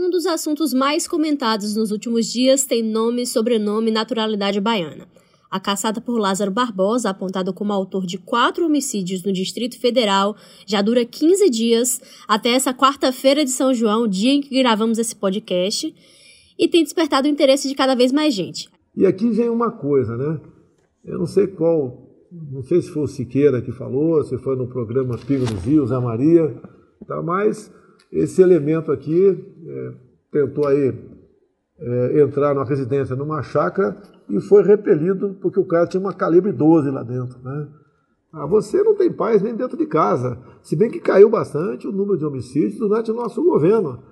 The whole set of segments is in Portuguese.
Um dos assuntos mais comentados nos últimos dias tem nome, sobrenome e naturalidade baiana. A caçada por Lázaro Barbosa, apontado como autor de quatro homicídios no Distrito Federal, já dura 15 dias, até essa quarta-feira de São João, dia em que gravamos esse podcast, e tem despertado o interesse de cada vez mais gente. E aqui vem uma coisa, né? Eu não sei qual, não sei se foi o Siqueira que falou, se foi no programa Pingo dos Rios, a Maria, tá? mas esse elemento aqui é, tentou aí é, entrar numa residência, numa chácara, e foi repelido porque o cara tinha uma calibre 12 lá dentro. Né? Ah, você não tem paz nem dentro de casa. Se bem que caiu bastante o número de homicídios durante o nosso governo.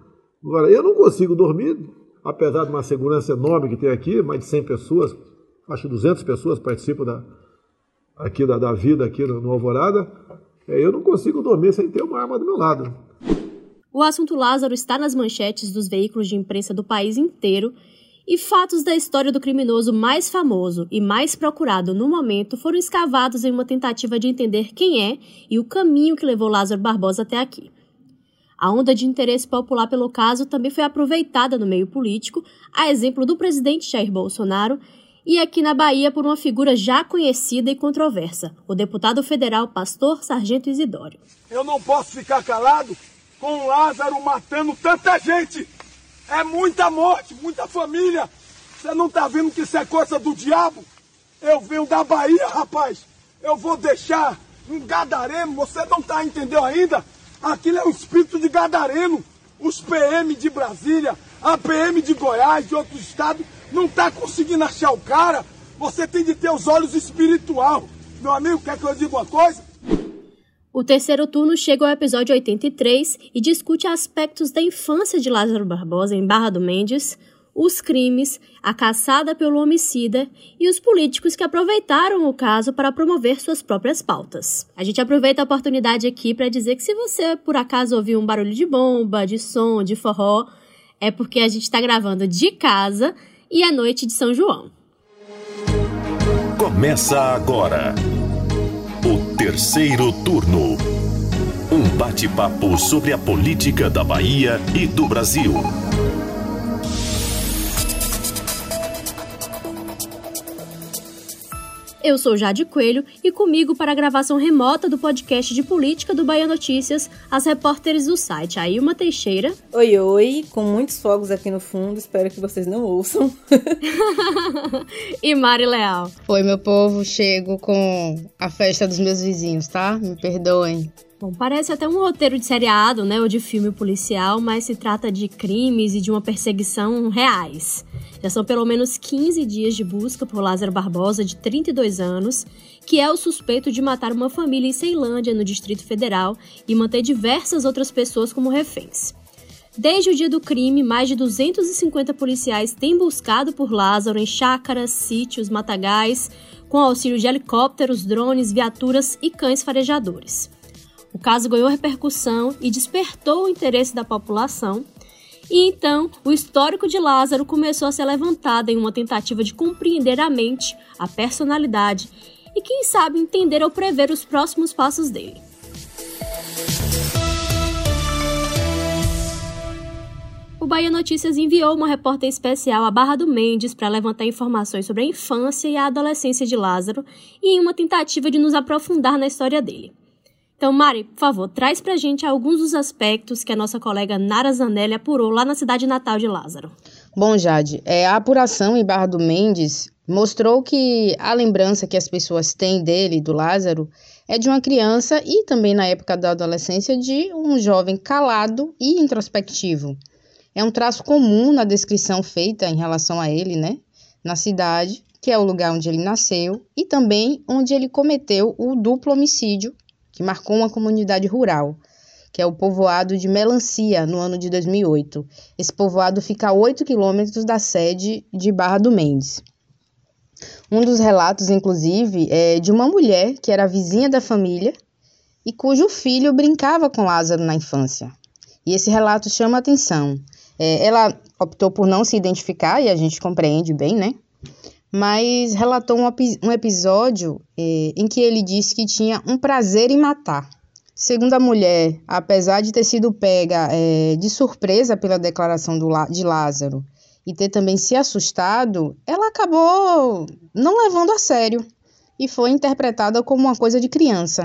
Agora, eu não consigo dormir, apesar de uma segurança enorme que tem aqui, mais de 100 pessoas, acho que 200 pessoas participam da, aqui da, da vida aqui no, no Alvorada, é, eu não consigo dormir sem ter uma arma do meu lado. O assunto Lázaro está nas manchetes dos veículos de imprensa do país inteiro e fatos da história do criminoso mais famoso e mais procurado no momento foram escavados em uma tentativa de entender quem é e o caminho que levou Lázaro Barbosa até aqui. A onda de interesse popular pelo caso também foi aproveitada no meio político, a exemplo do presidente Jair Bolsonaro, e aqui na Bahia por uma figura já conhecida e controversa, o deputado federal Pastor Sargento Isidório. Eu não posso ficar calado com Lázaro matando tanta gente. É muita morte, muita família. Você não tá vendo que isso é coisa do diabo? Eu venho da Bahia, rapaz. Eu vou deixar um gadareno, você não tá entendendo ainda? Aquilo é o espírito de gadareno. Os PM de Brasília, a PM de Goiás, de outros estados, não tá conseguindo achar o cara. Você tem de ter os olhos espiritual. Meu amigo, quer que eu diga uma coisa? O terceiro turno chega ao episódio 83 e discute aspectos da infância de Lázaro Barbosa em Barra do Mendes, os crimes, a caçada pelo homicida e os políticos que aproveitaram o caso para promover suas próprias pautas. A gente aproveita a oportunidade aqui para dizer que se você por acaso ouviu um barulho de bomba, de som, de forró, é porque a gente está gravando de casa e é noite de São João. Começa agora o terceiro turno. Um bate-papo sobre a política da Bahia e do Brasil. Eu sou Jade Coelho e comigo para a gravação remota do podcast de política do Bahia Notícias, as repórteres do site Ailma Teixeira. Oi, oi, com muitos fogos aqui no fundo, espero que vocês não ouçam. e Mari Leal. Oi, meu povo, chego com a festa dos meus vizinhos, tá? Me perdoem. Bom, parece até um roteiro de seriado, né, ou de filme policial, mas se trata de crimes e de uma perseguição reais. Já são pelo menos 15 dias de busca por Lázaro Barbosa, de 32 anos, que é o suspeito de matar uma família em Ceilândia, no Distrito Federal, e manter diversas outras pessoas como reféns. Desde o dia do crime, mais de 250 policiais têm buscado por Lázaro em chácaras, sítios, matagais, com auxílio de helicópteros, drones, viaturas e cães farejadores. O caso ganhou repercussão e despertou o interesse da população. E então, o histórico de Lázaro começou a ser levantado em uma tentativa de compreender a mente, a personalidade e, quem sabe, entender ou prever os próximos passos dele. O Bahia Notícias enviou uma repórter especial à Barra do Mendes para levantar informações sobre a infância e a adolescência de Lázaro e em uma tentativa de nos aprofundar na história dele. Então, Mari, por favor, traz pra gente alguns dos aspectos que a nossa colega Nara Zanelli apurou lá na cidade natal de Lázaro. Bom, Jade, é, a apuração em Barra do Mendes mostrou que a lembrança que as pessoas têm dele, do Lázaro, é de uma criança e também na época da adolescência de um jovem calado e introspectivo. É um traço comum na descrição feita em relação a ele, né? Na cidade, que é o lugar onde ele nasceu e também onde ele cometeu o duplo homicídio que marcou uma comunidade rural, que é o povoado de Melancia, no ano de 2008. Esse povoado fica a 8 quilômetros da sede de Barra do Mendes. Um dos relatos, inclusive, é de uma mulher que era vizinha da família e cujo filho brincava com Lázaro na infância. E esse relato chama atenção. É, ela optou por não se identificar, e a gente compreende bem, né? Mas relatou um, um episódio eh, em que ele disse que tinha um prazer em matar. Segundo a mulher, apesar de ter sido pega é, de surpresa pela declaração do, de Lázaro e ter também se assustado, ela acabou não levando a sério e foi interpretada como uma coisa de criança.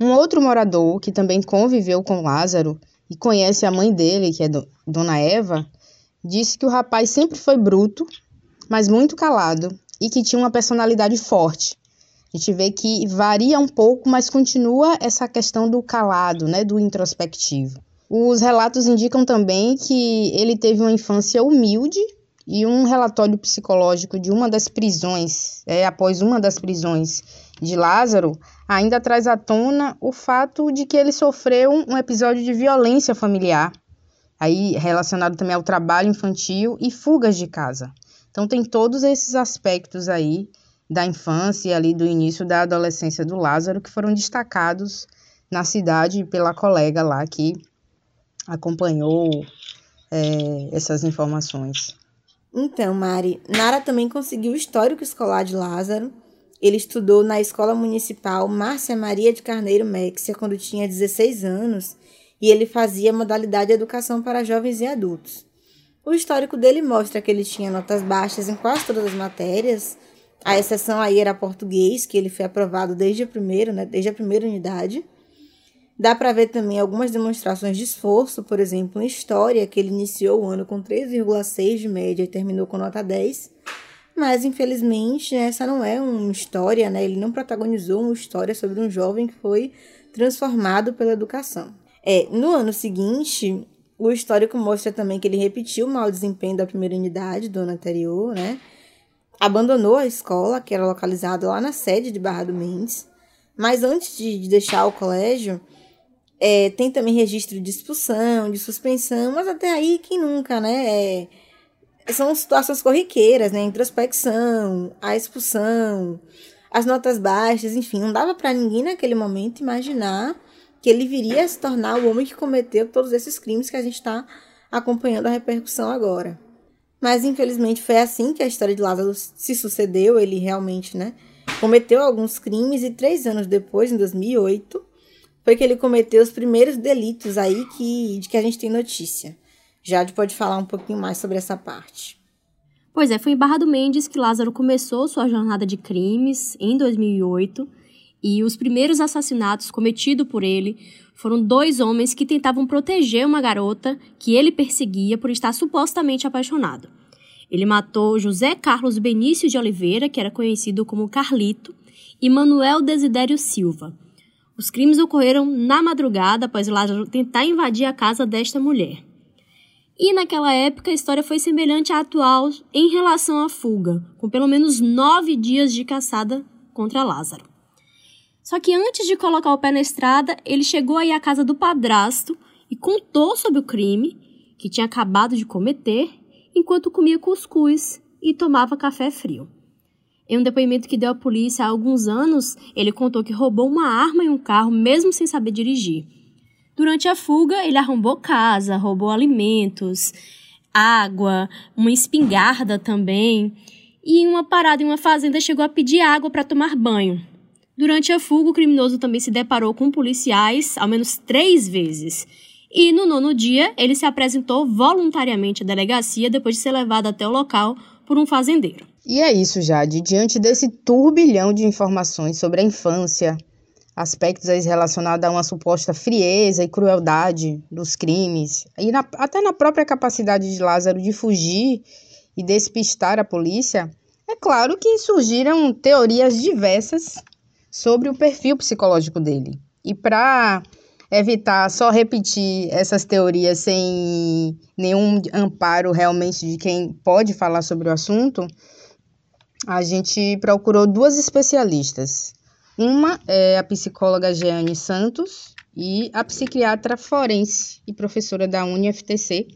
Um outro morador, que também conviveu com Lázaro e conhece a mãe dele, que é do, Dona Eva, disse que o rapaz sempre foi bruto, mas muito calado e que tinha uma personalidade forte. A gente vê que varia um pouco, mas continua essa questão do calado, né, do introspectivo. Os relatos indicam também que ele teve uma infância humilde e um relatório psicológico de uma das prisões, é, após uma das prisões de Lázaro, ainda traz à tona o fato de que ele sofreu um episódio de violência familiar, aí relacionado também ao trabalho infantil e fugas de casa. Então tem todos esses aspectos aí da infância e ali do início da adolescência do Lázaro que foram destacados na cidade pela colega lá que acompanhou é, essas informações. Então, Mari, Nara também conseguiu o histórico escolar de Lázaro. Ele estudou na Escola Municipal Márcia Maria de Carneiro Méxia quando tinha 16 anos e ele fazia modalidade Educação para Jovens e Adultos. O histórico dele mostra que ele tinha notas baixas em quase todas as matérias, a exceção aí era português, que ele foi aprovado desde a primeira, né, desde a primeira unidade. Dá para ver também algumas demonstrações de esforço, por exemplo, em história, que ele iniciou o ano com 3,6 de média e terminou com nota 10. Mas, infelizmente, essa não é uma história, né? Ele não protagonizou uma história sobre um jovem que foi transformado pela educação. É, no ano seguinte, o histórico mostra também que ele repetiu o mau desempenho da primeira unidade do ano anterior, né? Abandonou a escola, que era localizada lá na sede de Barra do Mendes. Mas antes de deixar o colégio, é, tem também registro de expulsão, de suspensão, mas até aí quem nunca, né? É, são situações corriqueiras, né? Introspecção, a expulsão, as notas baixas, enfim, não dava para ninguém naquele momento imaginar que ele viria a se tornar o homem que cometeu todos esses crimes que a gente está acompanhando a repercussão agora. Mas infelizmente foi assim que a história de Lázaro se sucedeu. Ele realmente, né, cometeu alguns crimes e três anos depois, em 2008, foi que ele cometeu os primeiros delitos aí que, de que a gente tem notícia. Jade pode falar um pouquinho mais sobre essa parte. Pois é, foi em Barra do Mendes que Lázaro começou sua jornada de crimes em 2008 e os primeiros assassinatos cometidos por ele foram dois homens que tentavam proteger uma garota que ele perseguia por estar supostamente apaixonado. Ele matou José Carlos Benício de Oliveira, que era conhecido como Carlito, e Manuel Desidério Silva. Os crimes ocorreram na madrugada após Lázaro tentar invadir a casa desta mulher. E naquela época a história foi semelhante à atual em relação à fuga, com pelo menos nove dias de caçada contra Lázaro. Só que antes de colocar o pé na estrada, ele chegou aí à casa do padrasto e contou sobre o crime que tinha acabado de cometer enquanto comia cuscuz e tomava café frio. Em um depoimento que deu à polícia há alguns anos, ele contou que roubou uma arma em um carro mesmo sem saber dirigir. Durante a fuga, ele arrombou casa, roubou alimentos, água, uma espingarda também. E em uma parada em uma fazenda chegou a pedir água para tomar banho. Durante a fuga, o criminoso também se deparou com policiais ao menos três vezes. E no nono dia, ele se apresentou voluntariamente à delegacia depois de ser levado até o local por um fazendeiro. E é isso, Jade. Diante desse turbilhão de informações sobre a infância, aspectos relacionados a uma suposta frieza e crueldade dos crimes, e na, até na própria capacidade de Lázaro de fugir e despistar a polícia, é claro que surgiram teorias diversas sobre o perfil psicológico dele. E para evitar só repetir essas teorias sem nenhum amparo realmente de quem pode falar sobre o assunto, a gente procurou duas especialistas. Uma é a psicóloga Jeane Santos e a psiquiatra forense e professora da UniFTC,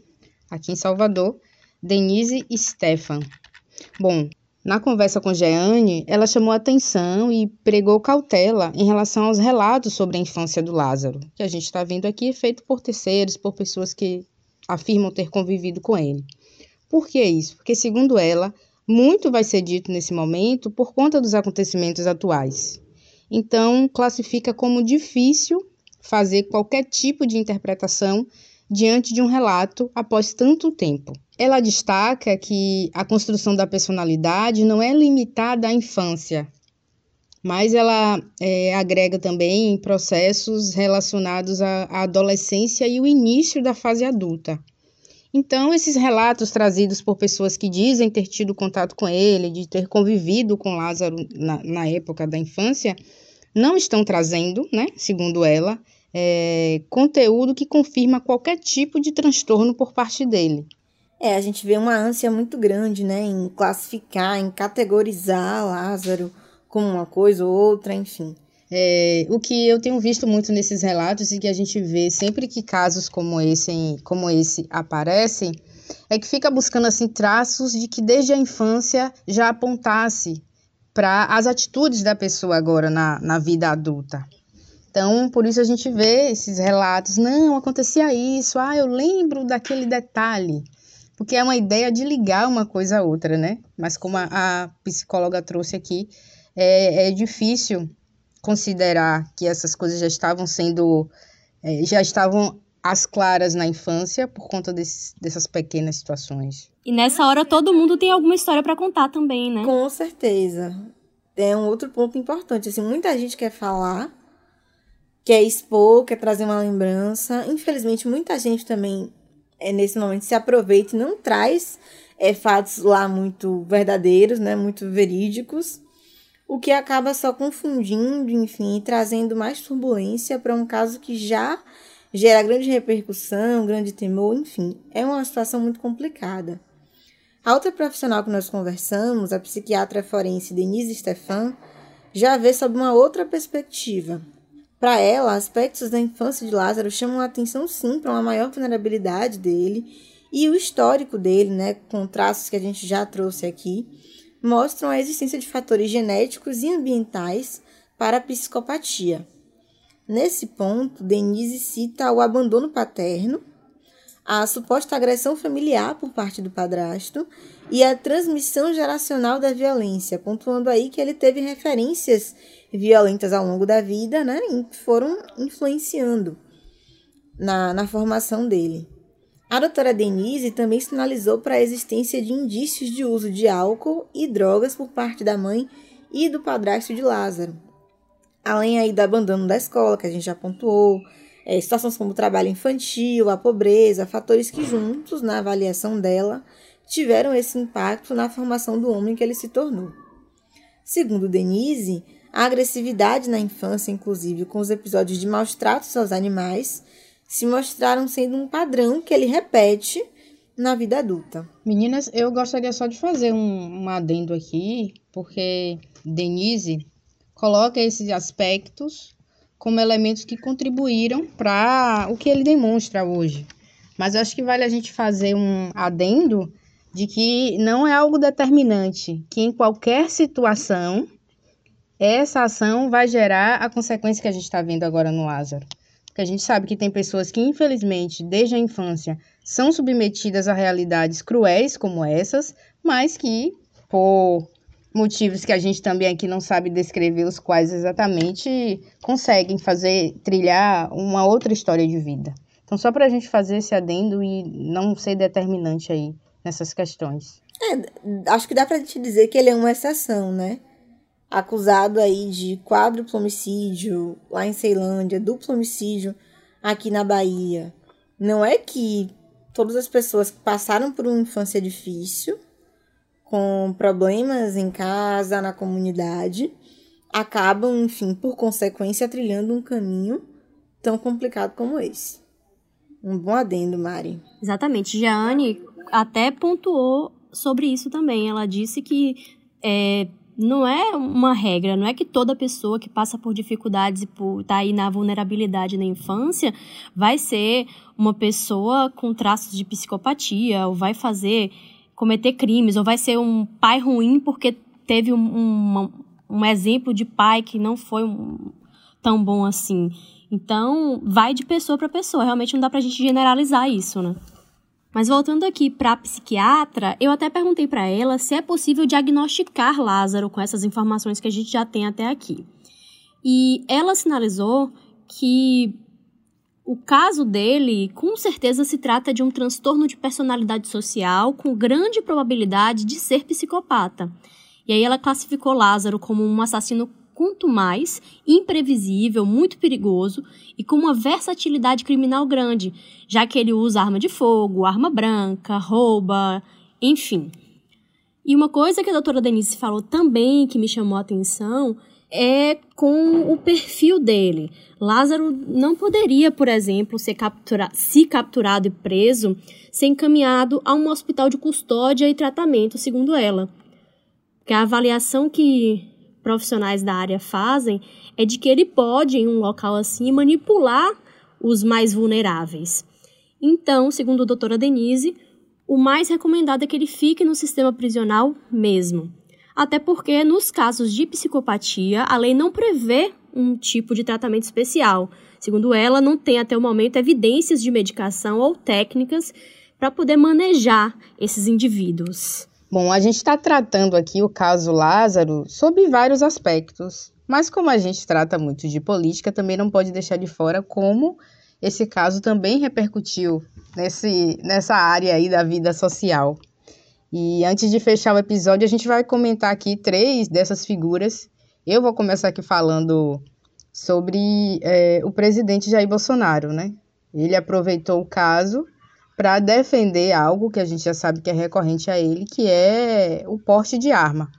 aqui em Salvador, Denise Stefan. Bom, na conversa com Jeane, ela chamou atenção e pregou cautela em relação aos relatos sobre a infância do Lázaro, que a gente está vendo aqui feito por terceiros, por pessoas que afirmam ter convivido com ele. Por que isso? Porque, segundo ela, muito vai ser dito nesse momento por conta dos acontecimentos atuais. Então, classifica como difícil fazer qualquer tipo de interpretação diante de um relato após tanto tempo. Ela destaca que a construção da personalidade não é limitada à infância, mas ela é, agrega também processos relacionados à, adolescência e o início da fase adulta. Então, esses relatos trazidos por pessoas que dizem ter tido contato com ele, de ter convivido com Lázaro na, na época da infância, não estão trazendo, né, segundo ela, é, conteúdo que confirma qualquer tipo de transtorno por parte dele. É, a gente vê uma ânsia muito grande, né, em classificar, em categorizar Lázaro como uma coisa ou outra, enfim. É, o que eu tenho visto muito nesses relatos e que a gente vê sempre que casos como esse, como esse aparecem, é que fica buscando assim traços de que desde a infância já apontasse para as atitudes da pessoa agora na, na vida adulta. Então, por isso a gente vê esses relatos, não, acontecia isso, ah, eu lembro daquele detalhe, porque é uma ideia de ligar uma coisa a outra, né? Mas como a, a psicóloga trouxe aqui, é, é difícil considerar que essas coisas já estavam sendo, é, já estavam às claras na infância por conta desse, dessas pequenas situações. E nessa hora todo mundo tem alguma história para contar também, né? Com certeza. É um outro ponto importante. Assim, muita gente quer falar, quer expor, quer trazer uma lembrança. Infelizmente, muita gente também, é, nesse momento, se aproveita e não traz é, fatos lá muito verdadeiros, né, muito verídicos, o que acaba só confundindo, enfim, trazendo mais turbulência para um caso que já gera grande repercussão, grande temor, enfim, é uma situação muito complicada. A outra profissional que nós conversamos, a psiquiatra forense Denise Stefan, já vê sob uma outra perspectiva. Para ela, aspectos da infância de Lázaro chamam a atenção sim para uma maior vulnerabilidade dele e o histórico dele, né, com traços que a gente já trouxe aqui, mostram a existência de fatores genéticos e ambientais para a psicopatia. Nesse ponto, Denise cita o abandono paterno, a suposta agressão familiar por parte do padrasto e a transmissão geracional da violência, pontuando aí que ele teve referências violentas ao longo da vida, né, e foram influenciando na, na formação dele. A doutora Denise também sinalizou para a existência de indícios de uso de álcool e drogas por parte da mãe e do padrasto de Lázaro. Além aí do abandono da escola, que a gente já pontuou, é, situações como o trabalho infantil, a pobreza, fatores que juntos, na avaliação dela, tiveram esse impacto na formação do homem que ele se tornou. Segundo Denise, a agressividade na infância, inclusive com os episódios de maus tratos aos animais, se mostraram sendo um padrão que ele repete na vida adulta. Meninas, eu gostaria só de fazer um, um adendo aqui, porque Denise coloca esses aspectos como elementos que contribuíram para o que ele demonstra hoje. Mas eu acho que vale a gente fazer um adendo de que não é algo determinante, que em qualquer situação essa ação vai gerar a consequência que a gente está vendo agora no Lázaro. Porque a gente sabe que tem pessoas que, infelizmente, desde a infância, são submetidas a realidades cruéis como essas, mas que, por motivos que a gente também aqui não sabe descrever os quais exatamente, conseguem fazer, trilhar uma outra história de vida. Então, só para a gente fazer esse adendo e não ser determinante aí nessas questões. É, acho que dá para te dizer que ele é uma exceção, né? Acusado aí de quádruplo homicídio lá em Ceilândia, duplo homicídio aqui na Bahia. Não é que todas as pessoas que passaram por uma infância difícil, com problemas em casa, na comunidade, acabam, enfim, por consequência, trilhando um caminho tão complicado como esse. Um bom adendo, Mari. Exatamente. Jeane até pontuou sobre isso também. Ela disse que é, não é uma regra, não é que toda pessoa que passa por dificuldades e por tá aí na vulnerabilidade na infância vai ser uma pessoa com traços de psicopatia, ou vai fazer, cometer crimes, ou vai ser um pai ruim porque teve um, um, um exemplo de pai que não foi um, tão bom assim. Então, vai de pessoa para pessoa, realmente não dá pra gente generalizar isso, né? Mas voltando aqui para a psiquiatra, eu até perguntei para ela se é possível diagnosticar Lázaro com essas informações que a gente já tem até aqui. E ela sinalizou que O caso dele, com certeza, se trata de um transtorno de personalidade social com grande probabilidade de ser psicopata. E aí ela classificou Lázaro como um assassino quanto mais imprevisível, muito perigoso e com uma versatilidade criminal grande, já que ele usa arma de fogo, arma branca, rouba, enfim. E uma coisa que a doutora Denise falou também que me chamou a atenção é com o perfil dele. Lázaro não poderia, por exemplo, ser captura se capturado e preso, ser encaminhado a um hospital de custódia e tratamento, segundo ela. Que a avaliação que profissionais da área fazem é de que ele pode, em um local assim, manipular os mais vulneráveis. Então, segundo a doutora Denise, o mais recomendado é que ele fique no sistema prisional mesmo até porque nos casos de psicopatia, a lei não prevê um tipo de tratamento especial. Segundo ela, não tem até o momento evidências de medicação ou técnicas para poder manejar esses indivíduos. Bom, a gente está tratando aqui o caso Lázaro sob vários aspectos, mas como a gente trata muito de política, também não pode deixar de fora como esse caso também repercutiu nesse, nessa área aí da vida social. E antes de fechar o episódio, a gente vai comentar aqui três dessas figuras. Eu vou começar aqui falando sobre é, o presidente Jair Bolsonaro, né? Ele aproveitou o caso para defender algo que a gente já sabe que é recorrente a ele, que é o porte de arma.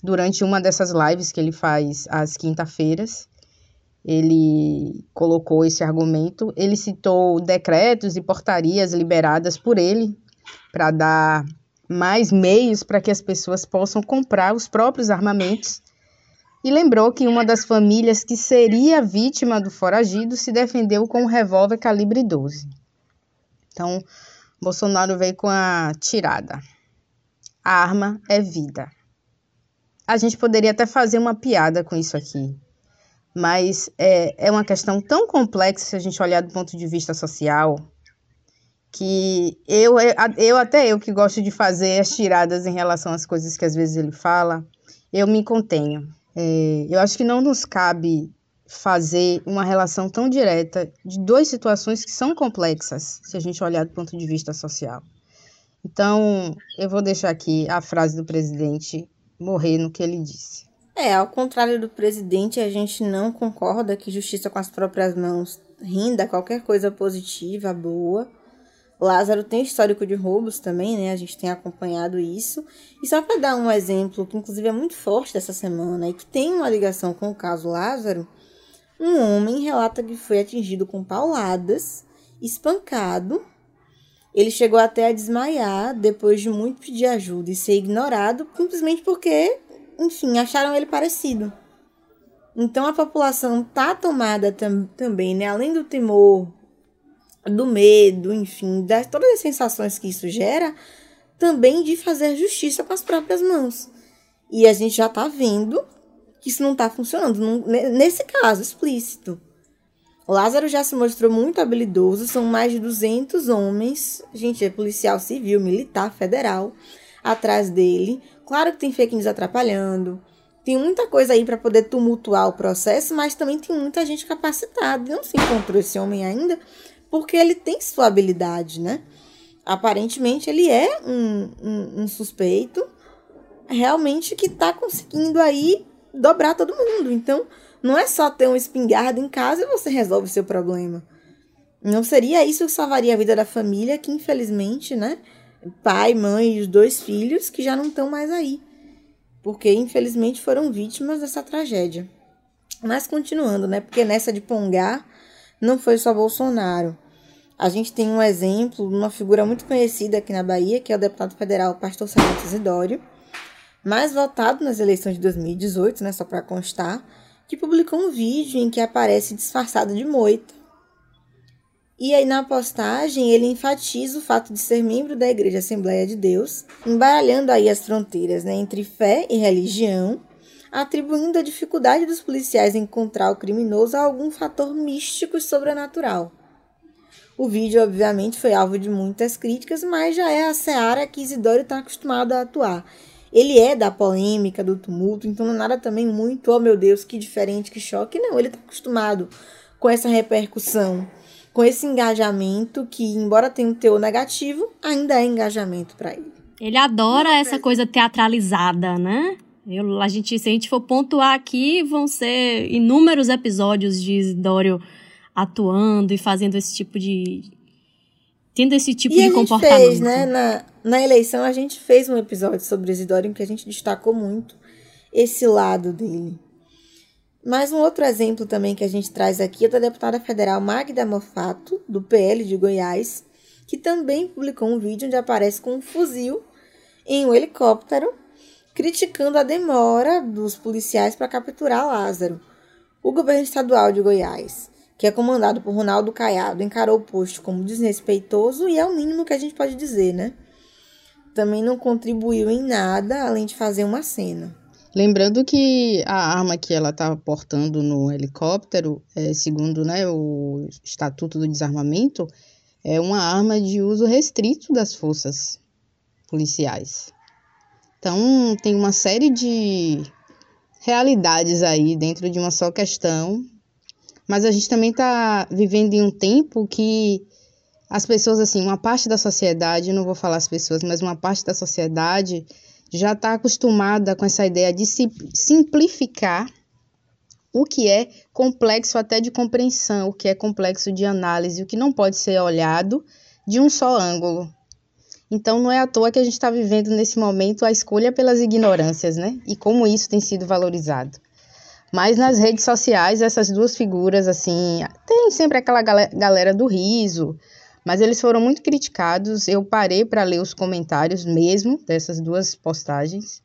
Durante uma dessas lives que ele faz às quinta-feiras, ele colocou esse argumento. Ele citou decretos e portarias liberadas por ele para dar mais meios para que as pessoas possam comprar os próprios armamentos. E lembrou que uma das famílias que seria vítima do foragido se defendeu com um revólver calibre 12. Então, Bolsonaro veio com a tirada. A arma é vida. A gente poderia até fazer uma piada com isso aqui, mas é, é uma questão tão complexa se a gente olhar do ponto de vista social, que eu, eu até eu que gosto de fazer as tiradas em relação às coisas que às vezes ele fala, eu me contenho. É, eu acho que não nos cabe fazer uma relação tão direta de duas situações que são complexas, se a gente olhar do ponto de vista social. Então, eu vou deixar aqui a frase do presidente morrer no que ele disse. É, ao contrário do presidente, a gente não concorda que justiça com as próprias mãos rinda qualquer coisa positiva, boa. Lázaro tem histórico de roubos também, né? A gente tem acompanhado isso. E só para dar um exemplo que inclusive é muito forte dessa semana e que tem uma ligação com o caso Lázaro, um homem relata que foi atingido com pauladas, espancado. Ele chegou até a desmaiar depois de muito pedir ajuda e ser ignorado simplesmente porque, enfim, acharam ele parecido. Então a população tá tomada tam também, né? Além do temor do medo, enfim, das todas as sensações que isso gera, também de fazer justiça com as próprias mãos. E a gente já está vendo que isso não está funcionando, nesse caso explícito. Lázaro já se mostrou muito habilidoso, são mais de 200 homens, gente, é policial civil, militar, federal, atrás dele. Claro que tem fake news atrapalhando, tem muita coisa aí para poder tumultuar o processo, mas também tem muita gente capacitada. Não se encontrou esse homem ainda, porque ele tem sua habilidade, né? Aparentemente ele é um, um, um suspeito realmente que está conseguindo aí dobrar todo mundo. Então, não é só ter um espingarda em casa e você resolve o seu problema. Não seria isso que salvaria a vida da família, que infelizmente, né? Pai, mãe e os dois filhos que já não estão mais aí. Porque infelizmente foram vítimas dessa tragédia. Mas continuando, né? Porque nessa de Pongar não foi só Bolsonaro. A gente tem um exemplo uma figura muito conhecida aqui na Bahia, que é o deputado federal Pastor Sargento Isidório, mais votado nas eleições de 2018, né, só para constar, que publicou um vídeo em que aparece disfarçado de moita. E aí na postagem ele enfatiza o fato de ser membro da Igreja Assembleia de Deus, embaralhando aí as fronteiras né, entre fé e religião, atribuindo a dificuldade dos policiais em encontrar o criminoso a algum fator místico e sobrenatural. O vídeo, obviamente, foi alvo de muitas críticas, mas já é a seara que Isidoro está acostumado a atuar. Ele é da polêmica, do tumulto, então não é nada também muito, oh meu Deus, que diferente, que choque. Não, ele está acostumado com essa repercussão. com esse engajamento que, embora tenha um teor negativo, ainda é engajamento para ele. Ele adora essa coisa teatralizada, né? Eu, a gente, se a gente for pontuar aqui, vão ser inúmeros episódios de Isidório atuando e fazendo esse tipo de. Tendo esse tipo e de comportamento. Fez, né? Na, na eleição, a gente fez um episódio sobre Isidório em que a gente destacou muito esse lado dele. Mais um outro exemplo também que a gente traz aqui é da deputada federal Magda Mofato, do PL de Goiás, que também publicou um vídeo onde aparece com um fuzil em um helicóptero, criticando a demora dos policiais para capturar Lázaro. O governo estadual de Goiás, que é comandado por Ronaldo Caiado, encarou o posto como desrespeitoso e é o mínimo que a gente pode dizer, né? Também não contribuiu em nada além de fazer uma cena. Lembrando que a arma que ela estava portando no helicóptero, é, segundo né, o Estatuto do Desarmamento, é uma arma de uso restrito das forças policiais. Então, tem uma série de realidades aí dentro de uma só questão, mas a gente também está vivendo em um tempo que as pessoas, assim, uma parte da sociedade, não vou falar as pessoas, mas uma parte da sociedade já está acostumada com essa ideia de simplificar o que é complexo até de compreensão, o que é complexo de análise, o que não pode ser olhado de um só ângulo. Então não é à toa que a gente está vivendo nesse momento a escolha pelas ignorâncias, né? E como isso tem sido valorizado. Mas nas redes sociais, essas duas figuras, assim, tem sempre aquela galera do riso, mas eles foram muito criticados. Eu parei para ler os comentários mesmo dessas duas postagens.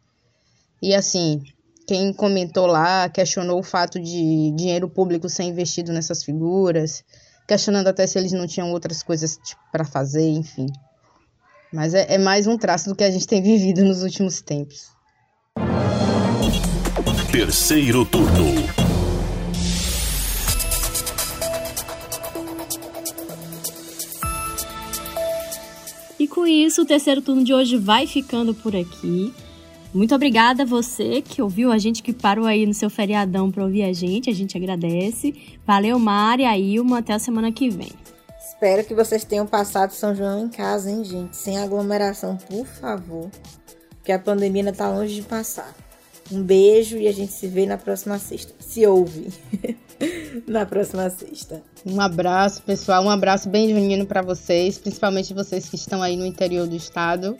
E assim, quem comentou lá questionou o fato de dinheiro público ser investido nessas figuras, questionando até se eles não tinham outras coisas tipo, para fazer, enfim. Mas é, é mais um traço do que a gente tem vivido nos últimos tempos. Terceiro turno. com isso, o terceiro turno de hoje vai ficando por aqui. Muito obrigada a você que ouviu a gente, que parou aí no seu feriadão para ouvir a gente. A gente agradece. Valeu, Mari, a Ilma. Até a semana que vem. Espero que vocês tenham passado São João em casa, hein, gente? Sem aglomeração, por favor. Porque a pandemia ainda tá longe de passar. Um beijo e a gente se vê na próxima sexta. Se ouve. na próxima sexta. Um abraço, pessoal. Um abraço bem junino para vocês, principalmente vocês que estão aí no interior do estado.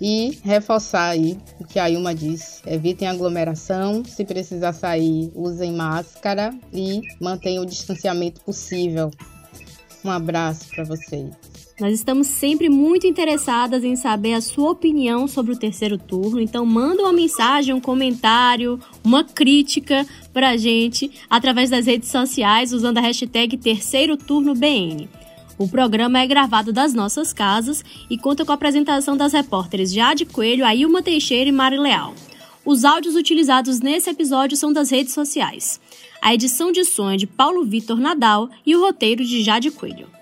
E reforçar aí o que a Ilma disse: evitem aglomeração, se precisar sair, usem máscara e mantenham o distanciamento possível. Um abraço para vocês. Nós estamos sempre muito interessadas em saber a sua opinião sobre o terceiro turno, então manda uma mensagem, um comentário, uma crítica pra gente através das redes sociais usando a hashtag Terceiro Turno BN. O programa é gravado das nossas casas e conta com a apresentação das repórteres Jade Coelho, Ailma Teixeira e Mari Leal. Os áudios utilizados nesse episódio são das redes sociais. A edição de som é de Paulo Vitor Nadal e o roteiro de Jade Coelho.